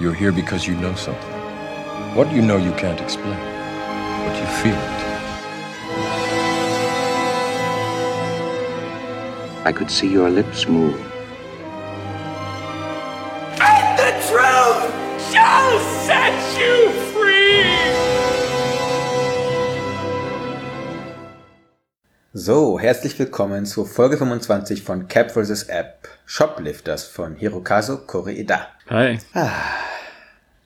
You're here because you know something. What you know you can't explain, but you feel it. I could see your lips move. And the truth shall set you free! So, herzlich willkommen zur Folge 25 von Cap vs. App Shoplifters von Hirokazu Koreeda. Hi.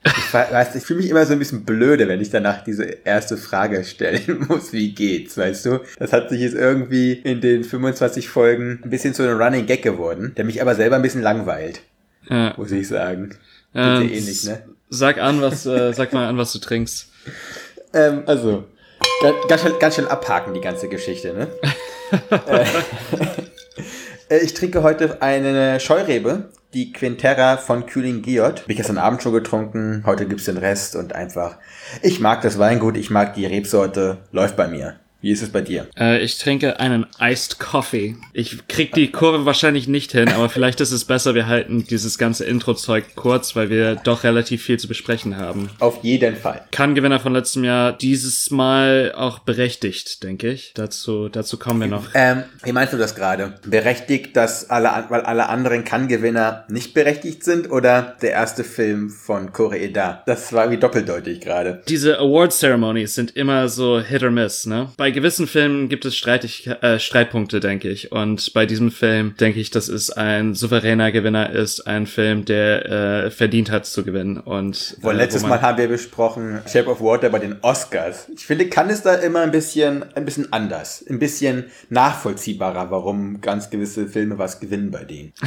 Ich weiß, ich fühle mich immer so ein bisschen blöde, wenn ich danach diese erste Frage stellen muss, wie geht's, weißt du? Das hat sich jetzt irgendwie in den 25 Folgen ein bisschen zu einem Running Gag geworden, der mich aber selber ein bisschen langweilt, Ja. muss ich sagen. Ähm, Geht dir ähnlich, ne? Sag an, was, äh, sag mal an, was du trinkst. Ähm, also, ganz, ganz, schnell, ganz schnell abhaken, die ganze Geschichte, ne? äh, ich trinke heute eine Scheurebe, die Quintera von Kühling Giot. Hab ich gestern Abend schon getrunken, heute gibt's den Rest und einfach, ich mag das Weingut, ich mag die Rebsorte, läuft bei mir. Wie ist es bei dir? Äh, ich trinke einen Iced Coffee. Ich krieg die Kurve wahrscheinlich nicht hin, aber vielleicht ist es besser, wir halten dieses ganze Intro-Zeug kurz, weil wir doch relativ viel zu besprechen haben. Auf jeden Fall. Kann-Gewinner von letztem Jahr dieses Mal auch berechtigt, denke ich. Dazu, dazu kommen wir noch. Ähm, wie meinst du das gerade? Berechtigt, dass alle, weil alle anderen Kann-Gewinner nicht berechtigt sind oder der erste Film von Koreeda? Das war wie doppeldeutig gerade. Diese Award-Ceremonies sind immer so Hit or Miss, ne? Bei gewissen Filmen gibt es Streitig äh, Streitpunkte, denke ich. Und bei diesem Film denke ich, dass es ein souveräner Gewinner ist, ein Film, der äh, verdient hat zu gewinnen. Und Boah, äh, letztes wo man- Mal haben wir besprochen Shape of Water bei den Oscars. Ich finde, kann es da immer ein bisschen, ein bisschen anders, ein bisschen nachvollziehbarer, warum ganz gewisse Filme was gewinnen bei denen.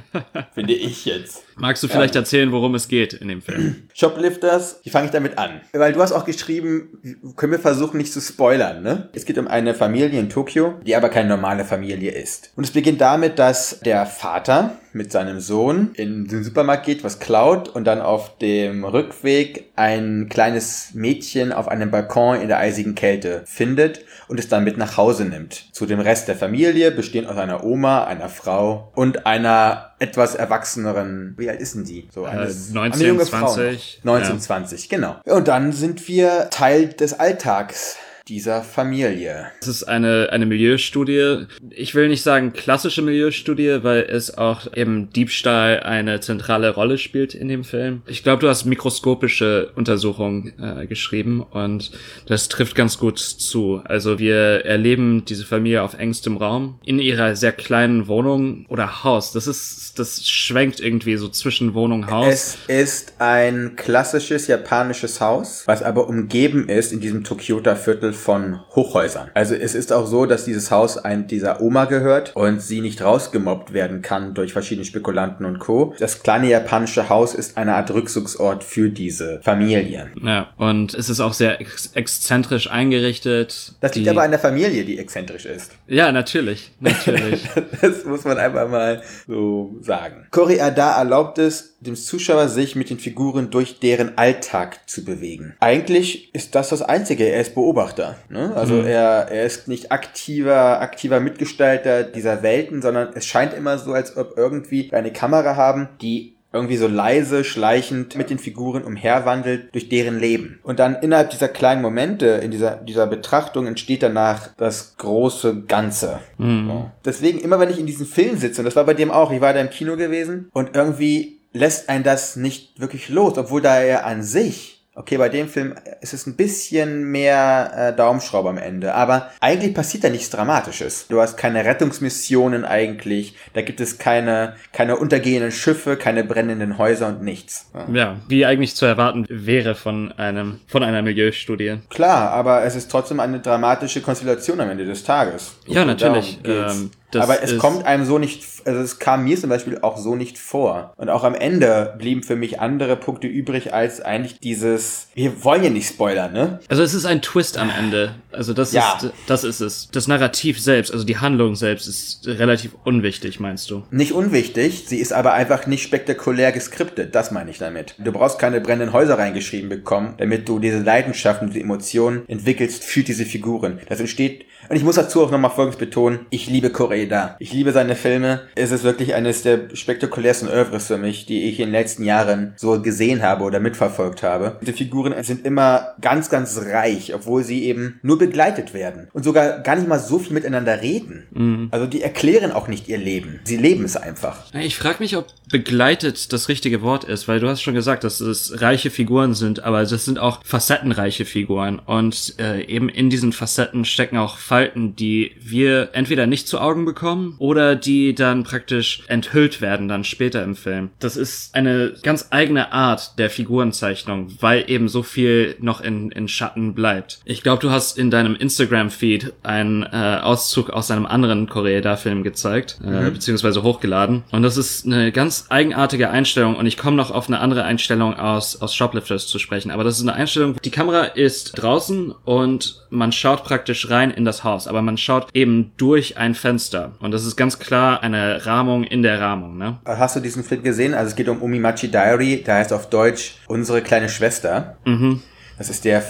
finde ich jetzt. Magst du vielleicht erzählen, worum es geht in dem Film? Shoplifters, wie fange ich damit an? Weil du hast auch geschrieben, können wir versuchen nicht zu spoilern, ne? Es geht um eine Familie in Tokio, die aber keine normale Familie ist. Und es beginnt damit, dass der Vater mit seinem Sohn in den Supermarkt geht, was klaut und dann auf dem Rückweg ein kleines Mädchen auf einem Balkon in der eisigen Kälte findet und es dann mit nach Hause nimmt. Zu dem Rest der Familie, bestehend aus einer Oma, einer Frau und einer etwas erwachseneren, wie alt ist denn die? So eine, Äh, 19, eine junge Frau. 20, noch. 19, ja. 20, genau. Und dann sind wir Teil des Alltags dieser Familie. Es ist eine, eine Milieustudie. Ich will nicht sagen klassische Milieustudie, weil es auch eben Diebstahl eine zentrale Rolle spielt in dem Film. Ich glaube, du hast mikroskopische Untersuchungen äh, geschrieben und das trifft ganz gut zu. Also wir erleben diese Familie auf engstem Raum in ihrer sehr kleinen Wohnung oder Haus. Das ist, das schwenkt irgendwie so zwischen Wohnung, Haus. Es ist ein klassisches japanisches Haus, was aber umgeben ist in diesem Tokyota Viertel von Hochhäusern. Also es ist auch so, dass dieses Haus ein dieser Oma gehört und sie nicht rausgemobbt werden kann durch verschiedene Spekulanten und Co. Das kleine japanische Haus ist eine Art Rückzugsort für diese Familie. Ja, und es ist auch sehr ex exzentrisch eingerichtet. Das liegt aber an der Familie, die exzentrisch ist. Ja, natürlich, natürlich. Das muss man einfach mal so sagen. Koreeda erlaubt es, dem Zuschauer sich mit den Figuren durch deren Alltag zu bewegen. Eigentlich ist das das Einzige. Er ist Beobachter. Ne? Also er, er ist nicht aktiver, aktiver Mitgestalter dieser Welten, sondern es scheint immer so, als ob irgendwie eine Kamera haben, die irgendwie so leise, schleichend mit den Figuren umherwandelt durch deren Leben. Und dann innerhalb dieser kleinen Momente, in dieser, dieser Betrachtung entsteht danach das große Ganze. So. Deswegen, immer wenn ich in diesem Film sitze, und das war bei dem auch, ich war da im Kino gewesen, und irgendwie lässt ein das nicht wirklich los, obwohl da er an sich Okay, bei dem Film ist es ein bisschen mehr äh, Daumenschrauber am Ende, aber eigentlich passiert da nichts Dramatisches. Du hast keine Rettungsmissionen eigentlich, da gibt es keine, keine untergehenden Schiffe, keine brennenden Häuser und nichts. Ja. ja, wie eigentlich zu erwarten wäre von einem, von einer Milieustudie. Klar, aber es ist trotzdem eine dramatische Konstellation am Ende des Tages. Ja, natürlich. Ähm, das aber es kommt einem so nicht, also es kam mir zum Beispiel auch so nicht vor. Und auch am Ende blieben für mich andere Punkte übrig als eigentlich dieses, wir wollen ja nicht spoilern, ne? Also es ist ein Twist am Ende. Also das Ja. ist, das ist es. Das Narrativ selbst, also die Handlung selbst ist relativ unwichtig, meinst du? Nicht unwichtig, sie ist aber einfach nicht spektakulär geskriptet, das meine ich damit. Du brauchst keine brennenden Häuser reingeschrieben bekommen, damit du diese Leidenschaft und diese Emotionen entwickelst für diese Figuren. Das entsteht, und ich muss dazu auch nochmal Folgendes betonen, ich liebe Koreeda. Ich liebe seine Filme. Es ist wirklich eines der spektakulärsten Oeuvres für mich, die ich in den letzten Jahren so gesehen habe oder mitverfolgt habe. Diese Figuren sind immer ganz, ganz reich, obwohl sie eben nur begleitet werden und sogar gar nicht mal so viel miteinander reden. Mhm. Also die erklären auch nicht ihr Leben. Sie leben es einfach. Ich frage mich, ob begleitet das richtige Wort ist, weil du hast schon gesagt, dass es reiche Figuren sind, aber das sind auch facettenreiche Figuren und äh, eben in diesen Facetten stecken auch Falten, die wir entweder nicht zu Augen bekommen oder die dann praktisch enthüllt werden dann später im Film. Das ist eine ganz eigene Art der Figurenzeichnung, weil eben so viel noch in, in Schatten bleibt. Ich glaube, du hast in deinem Instagram-Feed einen äh, Auszug aus einem anderen Koreeda-Film gezeigt, äh, mhm. beziehungsweise hochgeladen. Und das ist eine ganz eigenartige Einstellung und ich komme noch auf eine andere Einstellung aus, aus Shoplifters zu sprechen. Aber das ist eine Einstellung, die Kamera ist draußen und man schaut praktisch rein in das Haus, aber man schaut eben durch ein Fenster. Und das ist ganz klar eine Rahmung in der Rahmung. Ne? Hast du diesen Film gesehen? Also es geht um Umimachi Diary, der heißt auf Deutsch Unsere kleine Schwester. Mhm. Das ist der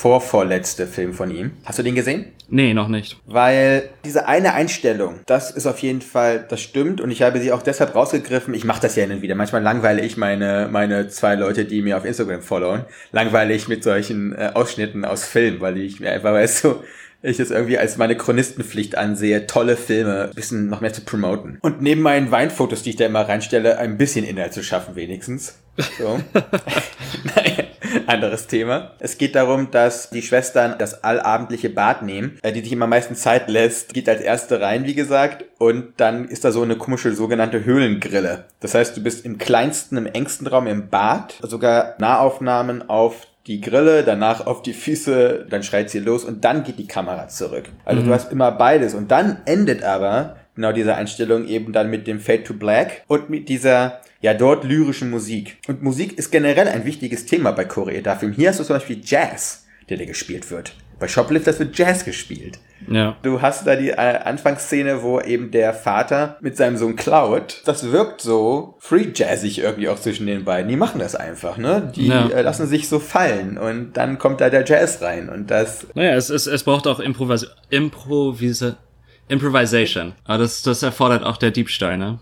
vorvorletzte Film von ihm. Hast du den gesehen? Nee, noch nicht. Weil diese eine Einstellung, das ist auf jeden Fall, das stimmt und ich habe sie auch deshalb rausgegriffen. Ich mache das ja hin und wieder. Manchmal langweile ich meine, meine zwei Leute, die mir auf Instagram followen, langweile ich mit solchen äh, Ausschnitten aus Filmen, weil ich mir einfach weiß so, ich es irgendwie als meine Chronistenpflicht ansehe, tolle Filme ein bisschen noch mehr zu promoten. Und neben meinen Weinfotos, die ich da immer reinstelle, ein bisschen Inhalt zu schaffen wenigstens. So. naja, anderes Thema. Es geht darum, dass die Schwestern das allabendliche Bad nehmen, äh, die sich immer meistens Zeit lässt, geht als erste rein, wie gesagt, und dann ist da so eine komische sogenannte Höhlengrille. Das heißt, du bist im kleinsten, im engsten Raum im Bad, sogar Nahaufnahmen auf die Grille, danach auf die Füße, dann schreit sie los und dann geht die Kamera zurück. Also mhm. du hast immer beides und dann endet aber genau diese Einstellung eben dann mit dem Fade to Black und mit dieser ja dort lyrischen Musik. Und Musik ist generell ein wichtiges Thema bei Koreeda-Filmen. Hier hast du zum Beispiel Jazz, der da gespielt wird. Bei Shoplifters wird Jazz gespielt. Ja. Du hast da die äh, Anfangsszene, wo eben der Vater mit seinem Sohn klaut. Das wirkt so free jazzig irgendwie auch zwischen den beiden. Die machen das einfach, ne? Die ja. äh, lassen sich so fallen und dann kommt da der Jazz rein und das. Naja, es, es, es braucht auch Improvis Improvisa Improvisation. Aber das, das erfordert auch der Diebstahl, ne?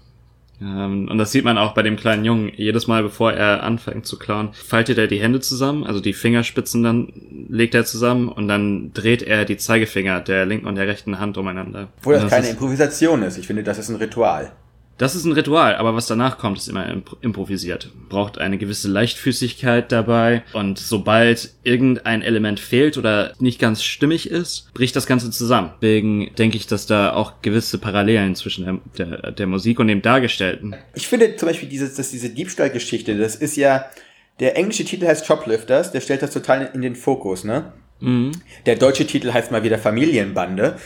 Ähm, und das sieht man auch bei dem kleinen Jungen. Jedes Mal, bevor er anfängt zu klauen, faltet er die Hände zusammen, also die Fingerspitzen dann legt er zusammen und dann dreht er die Zeigefinger der linken und der rechten Hand umeinander. Obwohl das, das keine Improvisation ist. Ich finde, das ist ein Ritual. Das ist ein Ritual, aber was danach kommt, ist immer improvisiert. Braucht eine gewisse Leichtfüßigkeit dabei und sobald irgendein Element fehlt oder nicht ganz stimmig ist, bricht das Ganze zusammen. Deswegen denke ich, dass da auch gewisse Parallelen zwischen der, der, der Musik und dem Dargestellten. Ich finde zum Beispiel dieses, dass diese Diebstahlgeschichte, das ist ja, der englische Titel heißt Shoplifters, der stellt das total in den Fokus, ne? Mhm. Der deutsche Titel heißt mal wieder Familienbande.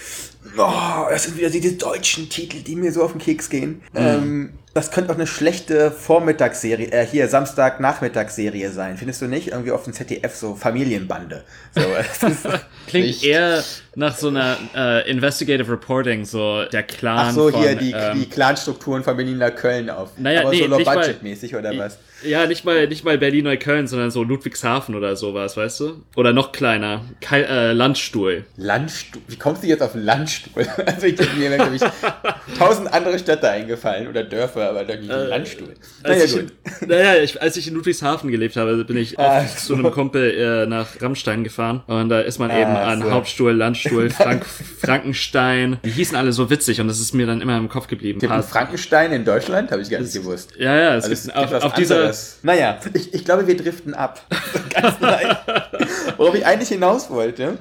Oh, das sind wieder diese deutschen Titel, die mir so auf den Keks gehen. Mhm. Ähm, das könnte auch eine schlechte Vormittagsserie, äh, hier Samstag-Nachmittagsserie sein. Findest du nicht? Irgendwie auf dem ZDF so Familienbande. So, Klingt echt. eher nach so einer äh, Investigative Reporting, so der Clan. Ach so, von, hier die, ähm, die Clanstrukturen von Berlin Köln auf. Naja, Aber nee, so low-budget-mäßig oder was? Ja, nicht mal, nicht mal Berlin-Neukölln, sondern so Ludwigshafen oder sowas, weißt du? Oder noch kleiner. Ke äh, Landstuhl. Landstuhl? Wie kommst du jetzt auf Landstuhl? Also ich habe mir nämlich tausend andere Städte eingefallen oder Dörfer, aber doch nicht äh, Landstuhl. Naja, gut. In, naja, ich, als ich in Ludwigshafen gelebt habe, bin ich ah, so. zu einem Kumpel äh, nach Rammstein gefahren und da ist man ah, eben an so. Hauptstuhl, Landstuhl, Frank Frankenstein. Die hießen alle so witzig und das ist mir dann immer im Kopf geblieben. Frankenstein in Deutschland? Habe ich gar nicht gewusst. Ja, ja, es also gibt auf, auf dieser. Naja, ich, ich glaube, wir driften ab. Ganz leicht. Worauf ich eigentlich hinaus wollte.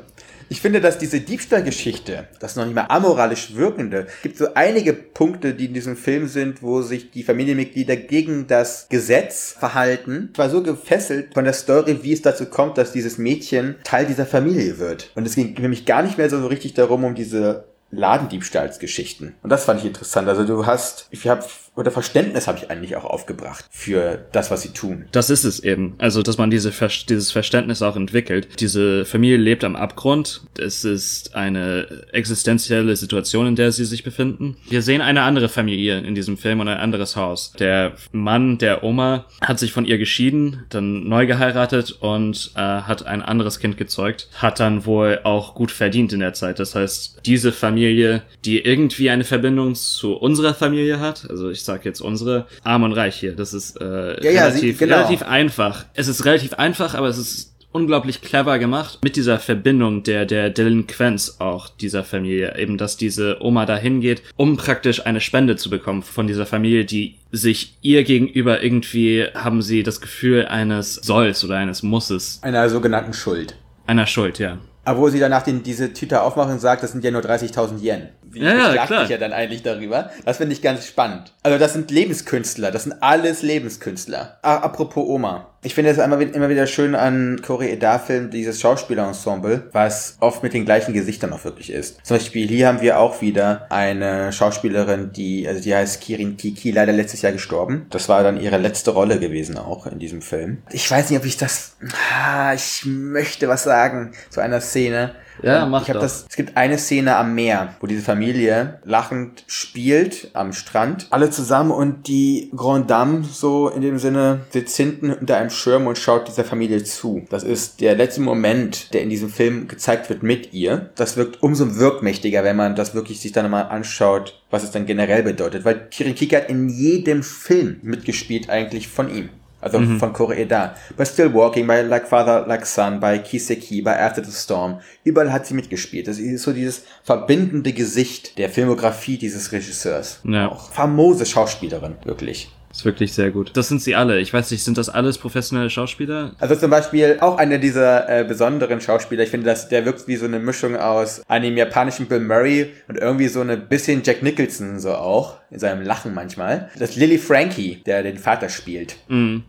Ich finde, dass diese Diebstahlgeschichte, das noch nicht mal amoralisch wirkende, gibt so einige Punkte, die in diesem Film sind, wo sich die Familienmitglieder gegen das Gesetz verhalten. Ich war so gefesselt von der Story, wie es dazu kommt, dass dieses Mädchen Teil dieser Familie wird. Und es ging nämlich gar nicht mehr so richtig darum, um diese Ladendiebstahlsgeschichten. Und das fand ich interessant. Also du hast, ich habe oder Verständnis habe ich eigentlich auch aufgebracht für das, was sie tun. Das ist es eben. Also, dass man diese, dieses Verständnis auch entwickelt. Diese Familie lebt am Abgrund. Es ist eine existenzielle Situation, in der sie sich befinden. Wir sehen eine andere Familie in diesem Film und ein anderes Haus. Der Mann der Oma hat sich von ihr geschieden, dann neu geheiratet und äh, hat ein anderes Kind gezeugt. Hat dann wohl auch gut verdient in der Zeit. Das heißt, diese Familie Familie, die irgendwie eine Verbindung zu unserer Familie hat. Also ich sage jetzt unsere, arm und reich hier. Das ist äh, Ja, ja, relativ, sie- genau. relativ einfach. Es ist relativ einfach, aber es ist unglaublich clever gemacht mit dieser Verbindung der der Delinquenz auch dieser Familie eben dass diese Oma dahin geht um praktisch eine Spende zu bekommen von dieser Familie die sich ihr gegenüber irgendwie haben sie das Gefühl eines Solls oder eines Musses Einer sogenannten Schuld. einer Schuld ja Obwohl sie danach den, diese Tüte aufmachen und sagt, das sind ja nur 30.000 Yen. Wie Ja, ja, klar. sich ja dann eigentlich darüber. Das finde ich ganz spannend. Also das sind Lebenskünstler. Das sind alles Lebenskünstler. Ah, apropos Oma. Ich finde es immer wieder schön an Koreeda-Filmen, dieses Schauspielerensemble, was oft mit den gleichen Gesichtern auch wirklich ist. Zum Beispiel hier haben wir auch wieder eine Schauspielerin, die, also die heißt Kirin Kiki, leider letztes Jahr gestorben. Das war dann ihre letzte Rolle gewesen auch in diesem Film. Ich weiß nicht, ob ich das, ah, ich möchte was sagen zu einer Szene. Ja, Und mach ich hab doch. das es gibt eine Szene am Meer, wo diese Familie lachend spielt am Strand. Alle zusammen und die Grand Dame so in dem Sinne sitzt hinten unter einem Schirm und schaut dieser Familie zu. Das ist der letzte Moment, der in diesem Film gezeigt wird mit ihr. Das wirkt umso wirkmächtiger, wenn man das wirklich sich dann mal anschaut, was es dann generell bedeutet. Weil Kirin Kiki hat in jedem Film mitgespielt eigentlich von ihm. Also von Koreeda. Bei Still Walking, bei Like Father, Like Son, bei Kiseki, bei After the Storm. Überall hat sie mitgespielt. Das ist so dieses verbindende Gesicht der Filmografie dieses Regisseurs. Ja. Auch famose Schauspielerin, wirklich. ist wirklich sehr gut das sind sie alle ich weiß nicht sind das alles professionelle Schauspieler Also zum Beispiel auch einer dieser äh, besonderen Schauspieler. Ich finde, dass der wirkt wie so eine Mischung aus einem japanischen Bill Murray und irgendwie so eine bisschen Jack Nicholson so auch in seinem Lachen manchmal. Das Lily Frankie, der den Vater spielt.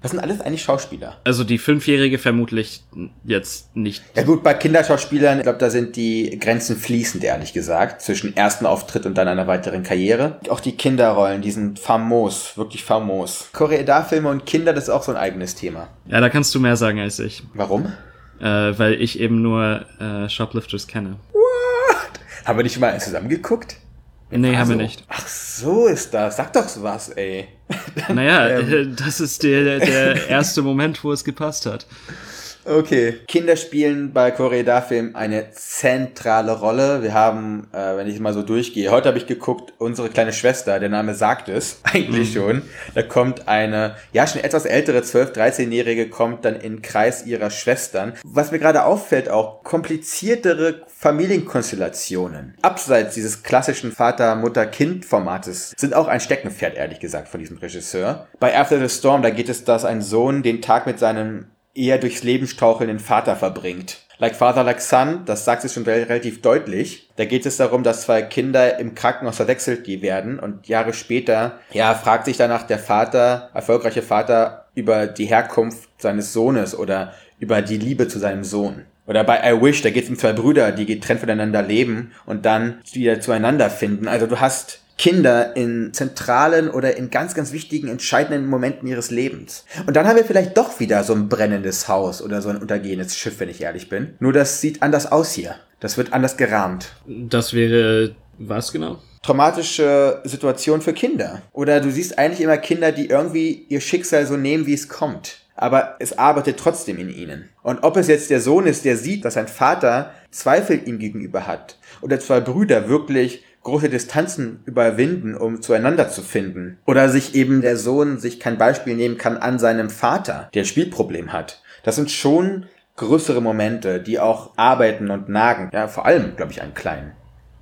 Das sind alles eigentlich Schauspieler. also die fünfjährige vermutlich jetzt nicht Ja gut, bei Kinderschauspielern, ich glaube, da sind die Grenzen fließend, ehrlich gesagt, zwischen ersten Auftritt und dann einer weiteren Karriere. Auch die Kinderrollen, die sind famos, wirklich famos. Koreeda-Filme und Kinder, das ist auch so ein eigenes Thema. ja da kannst du mehr sagen als ich Warum? äh, weil ich eben nur äh, Shoplifters kenne Haben wir nicht mal zusammen geguckt? Nee haben wir Also, nicht Ach, so ist das. Sag doch sowas, ey. Naja, Ähm. äh, das ist der, der erste Moment, wo es gepasst hat. Okay. Kinder spielen bei Koreeda-Filmen eine zentrale Rolle. Wir haben, äh, wenn ich mal so durchgehe, heute habe ich geguckt, unsere kleine Schwester, der Name sagt es, eigentlich schon. Da kommt eine, ja, schon etwas ältere, 12-, 13-Jährige kommt dann in den Kreis ihrer Schwestern. Was mir gerade auffällt, auch kompliziertere Familienkonstellationen. Abseits dieses klassischen Vater-Mutter-Kind-Formates sind auch ein Steckenpferd, ehrlich gesagt, von diesem Regisseur. Bei After the Storm, da geht es, dass ein Sohn den Tag mit seinem eher durchs Leben strauchelnden Vater verbringt. Like Father, Like Son, das sagt es schon rel- relativ deutlich. Da geht es darum, dass zwei Kinder im Krankenhaus verwechselt werden und Jahre später, ja, fragt sich danach der Vater, erfolgreiche Vater, über die Herkunft seines Sohnes oder über die Liebe zu seinem Sohn. Oder bei I Wish, da geht es um zwei Brüder, die getrennt voneinander leben und dann wieder zueinander finden. Also du hast Kinder in zentralen oder in ganz, ganz wichtigen, entscheidenden Momenten ihres Lebens. Und dann haben wir vielleicht doch wieder so ein brennendes Haus oder so ein untergehendes Schiff, wenn ich ehrlich bin. Nur das sieht anders aus hier. Das wird anders gerahmt. Das wäre was genau? Traumatische Situation für Kinder. Oder du siehst eigentlich immer Kinder, die irgendwie ihr Schicksal so nehmen, wie es kommt. Aber es arbeitet trotzdem in ihnen. Und ob es jetzt der Sohn ist, der sieht, dass sein Vater Zweifel ihm gegenüber hat, oder zwei Brüder wirklich große Distanzen überwinden, um zueinander zu finden. Oder sich eben der Sohn sich kein Beispiel nehmen kann an seinem Vater, der ein Spielproblem hat. Das sind schon größere Momente, die auch arbeiten und nagen. Ja, vor allem, glaube ich, einen kleinen.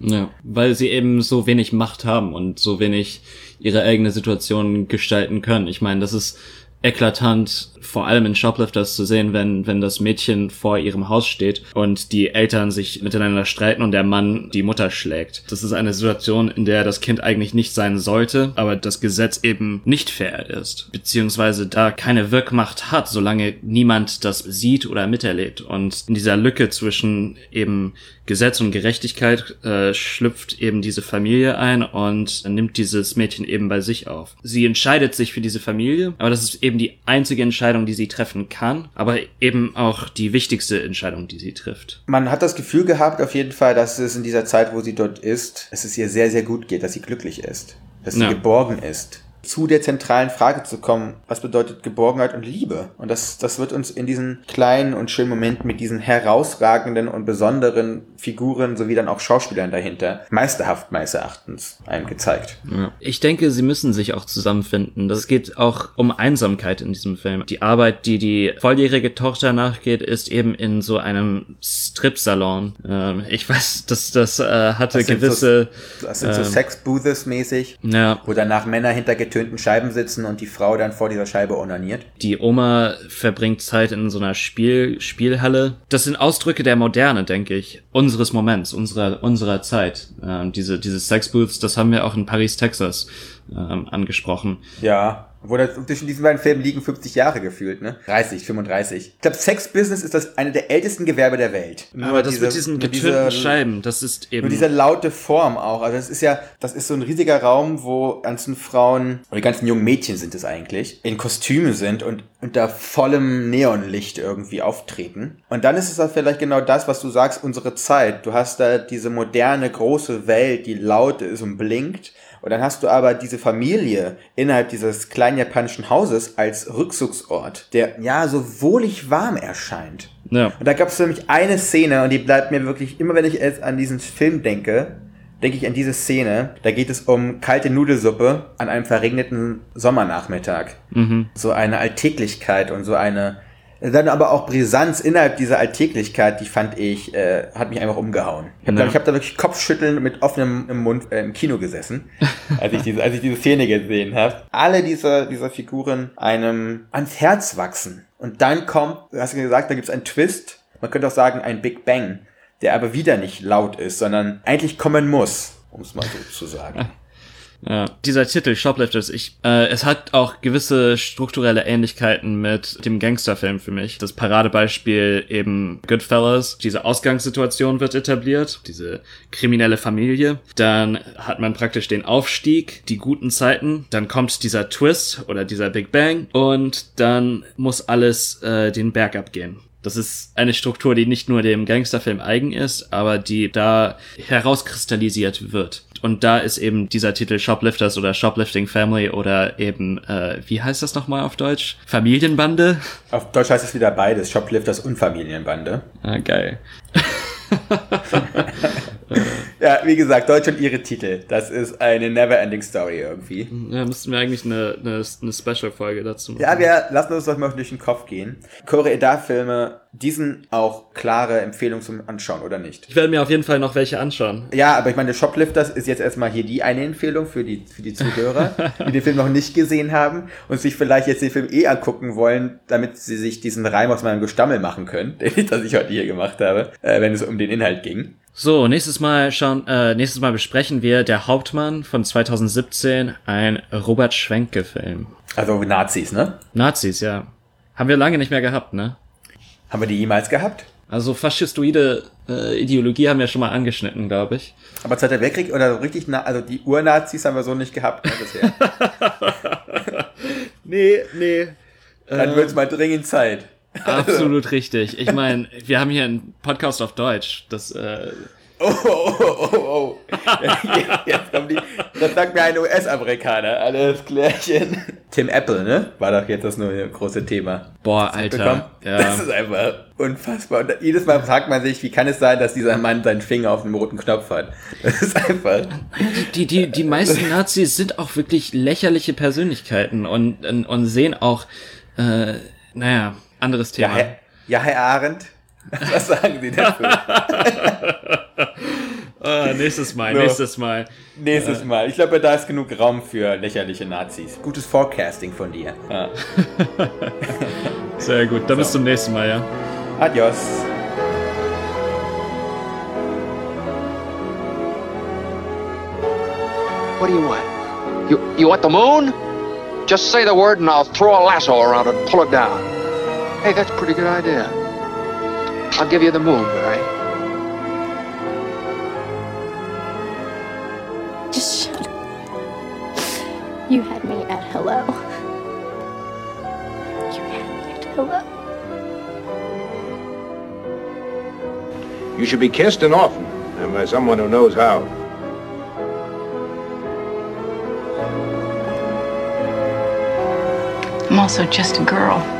Ja, weil sie eben so wenig Macht haben und so wenig ihre eigene Situation gestalten können. Ich meine, das ist eklatant, vor allem in Shoplifters zu sehen, wenn, wenn das Mädchen vor ihrem Haus steht und die Eltern sich miteinander streiten und der Mann die Mutter schlägt. Das ist eine Situation, in der das Kind eigentlich nicht sein sollte, aber das Gesetz eben nicht fair ist, beziehungsweise da keine Wirkmacht hat, solange niemand das sieht oder miterlebt. Und in dieser Lücke zwischen eben Gesetz und Gerechtigkeit äh, schlüpft eben diese Familie ein und nimmt dieses Mädchen eben bei sich auf. Sie entscheidet sich für diese Familie, aber das ist eben die einzige Entscheidung, die sie treffen kann, aber eben auch die wichtigste Entscheidung, die sie trifft. Man hat das Gefühl gehabt, auf jeden Fall, dass es in dieser Zeit, wo sie dort ist, dass es ihr sehr, sehr gut geht, dass sie glücklich ist, dass sie Ja. geborgen ist. Zu der zentralen Frage zu kommen, was bedeutet Geborgenheit und Liebe? Und das, das wird uns in diesen kleinen und schönen Momenten mit diesen herausragenden und besonderen Figuren sowie dann auch Schauspielern dahinter meisterhaft meines Erachtens einem gezeigt. Ja. Ich denke, sie müssen sich auch zusammenfinden. Das geht auch um Einsamkeit in diesem Film. Die Arbeit, die die volljährige Tochter nachgeht, ist eben in so einem Strip-Salon. Ähm, ich weiß, dass das äh, hatte das gewisse... So, das sind so ähm, Sex-Booths mäßig, ja. wo danach Männer hinter getönten Scheiben sitzen und die Frau dann vor dieser Scheibe onaniert. Die Oma verbringt Zeit in so einer Spiel Spielhalle. Das sind Ausdrücke der Moderne, denke ich. Unseres Moments, unserer, unserer Zeit. Ähm, diese, diese Sex-Booths, das haben wir auch in Paris, Texas ähm, angesprochen. Ja, wo das, zwischen diesen beiden Filmen liegen 50 Jahre gefühlt, ne? 30, 35. Ich glaube, Sex-Business ist das eine der ältesten Gewerbe der Welt. Nur Aber das diese, mit diesen getönten Scheiben, das ist eben... Nur diese laute Form auch. Also das ist ja, das ist so ein riesiger Raum, wo ganzen Frauen, oder die ganzen jungen Mädchen sind es eigentlich, in Kostüme sind und unter vollem Neonlicht irgendwie auftreten. Und dann ist es dann vielleicht genau das, was du sagst, unsere Zeit. Du hast da diese moderne, große Welt, die laut ist und blinkt. Und dann hast du aber diese Familie innerhalb dieses kleinen japanischen Hauses als Rückzugsort, der ja so wohlig warm erscheint. Ja. Und da gab es nämlich eine Szene und die bleibt mir wirklich, immer wenn ich jetzt an diesen Film denke, denke ich an diese Szene. Da geht es um kalte Nudelsuppe an einem verregneten Sommernachmittag. Mhm. So eine Alltäglichkeit und so eine dann aber auch Brisanz innerhalb dieser Alltäglichkeit, die fand ich, äh, hat mich einfach umgehauen. Ich habe ja. da, hab da wirklich Kopfschütteln mit offenem Mund äh, im Kino gesessen, als ich diese, als ich diese Szene gesehen habe. Alle dieser, dieser Figuren einem ans Herz wachsen. Und dann kommt, du hast ja gesagt, da gibt es einen Twist, man könnte auch sagen, ein Big Bang, der aber wieder nicht laut ist, sondern eigentlich kommen muss, um es mal so zu sagen. Ja, dieser Titel Shoplifters, ich, äh, es hat auch gewisse strukturelle Ähnlichkeiten mit dem Gangsterfilm für mich. Das Paradebeispiel eben Goodfellas. Diese Ausgangssituation wird etabliert, diese kriminelle Familie. Dann hat man praktisch den Aufstieg, die guten Zeiten. Dann kommt dieser Twist oder dieser Big Bang und dann muss alles äh, den Berg abgehen. Das ist eine Struktur, die nicht nur dem Gangsterfilm eigen ist, aber die da herauskristallisiert wird. Und da ist eben dieser Titel Shoplifters oder Shoplifting Family oder eben, äh, wie heißt das nochmal auf Deutsch? Familienbande? Auf Deutsch heißt es wieder beides, Shoplifters und Familienbande. Ah, geil. ja, wie gesagt, Deutsch und ihre Titel. Das ist eine never-ending Story irgendwie. Ja, müssten wir eigentlich eine, eine, eine Special-Folge dazu machen. Ja, wir lassen uns doch mal durch den Kopf gehen. Koreeda-Filme, diesen auch klare Empfehlungen zum Anschauen, oder nicht? Ich werde mir auf jeden Fall noch welche anschauen. Ja, aber ich meine, Shoplifters ist jetzt erstmal hier die eine Empfehlung für die, für die Zuhörer, die den Film noch nicht gesehen haben und sich vielleicht jetzt den Film eh angucken wollen, damit sie sich diesen Reim aus meinem Gestammel machen können, den ich, das ich heute hier gemacht habe, äh, wenn es um den Inhalt ging. So, nächstes Mal schauen, äh, nächstes Mal besprechen wir Der Hauptmann von 2017, ein Robert Schwenke-Film. Also Nazis, ne? Nazis, ja. Haben wir lange nicht mehr gehabt, ne? Haben wir die jemals gehabt? Also faschistoide äh, Ideologie haben wir schon mal angeschnitten, glaube ich. Aber Zweiter Weltkrieg oder richtig, na also die Urnazis haben wir so nicht gehabt ne, bisher. nee, nee. Dann äh, wird es mal dringend Zeit. Absolut richtig. Ich meine, wir haben hier einen Podcast auf Deutsch. Das, äh Oh, oh, oh, oh, oh. Jetzt kommt die. Das sagt mir ein US-Amerikaner. Alles klärchen. Tim Apple, ne? War doch jetzt das neue große Thema. Boah, Alter. Ja. Das ist einfach unfassbar. Und jedes Mal fragt man sich, wie kann es sein, dass dieser Mann seinen Finger auf dem roten Knopf hat? Das ist einfach. Die, die, die meisten Nazis sind auch wirklich lächerliche Persönlichkeiten und, und sehen auch, äh, naja, anderes Thema. Ja, Herr, ja, Herr Arendt, was sagen Sie dazu? oh, nächstes Mal, so, nächstes Mal. Nächstes Mal. Ich glaube, da ist genug Raum für lächerliche Nazis. Gutes Forecasting von dir. Ja. Sehr gut. Dann so. bis zum nächsten Mal, ja. Adios. What do you want? You, you want the moon? Just say the word and I'll throw a lasso around it and pull it down. Hey, that's a pretty good idea. I'll give you the moon, Barry. Just shut up. You had me at hello. You had me at hello. You should be kissed and often, and by someone who knows how. I'm also just a girl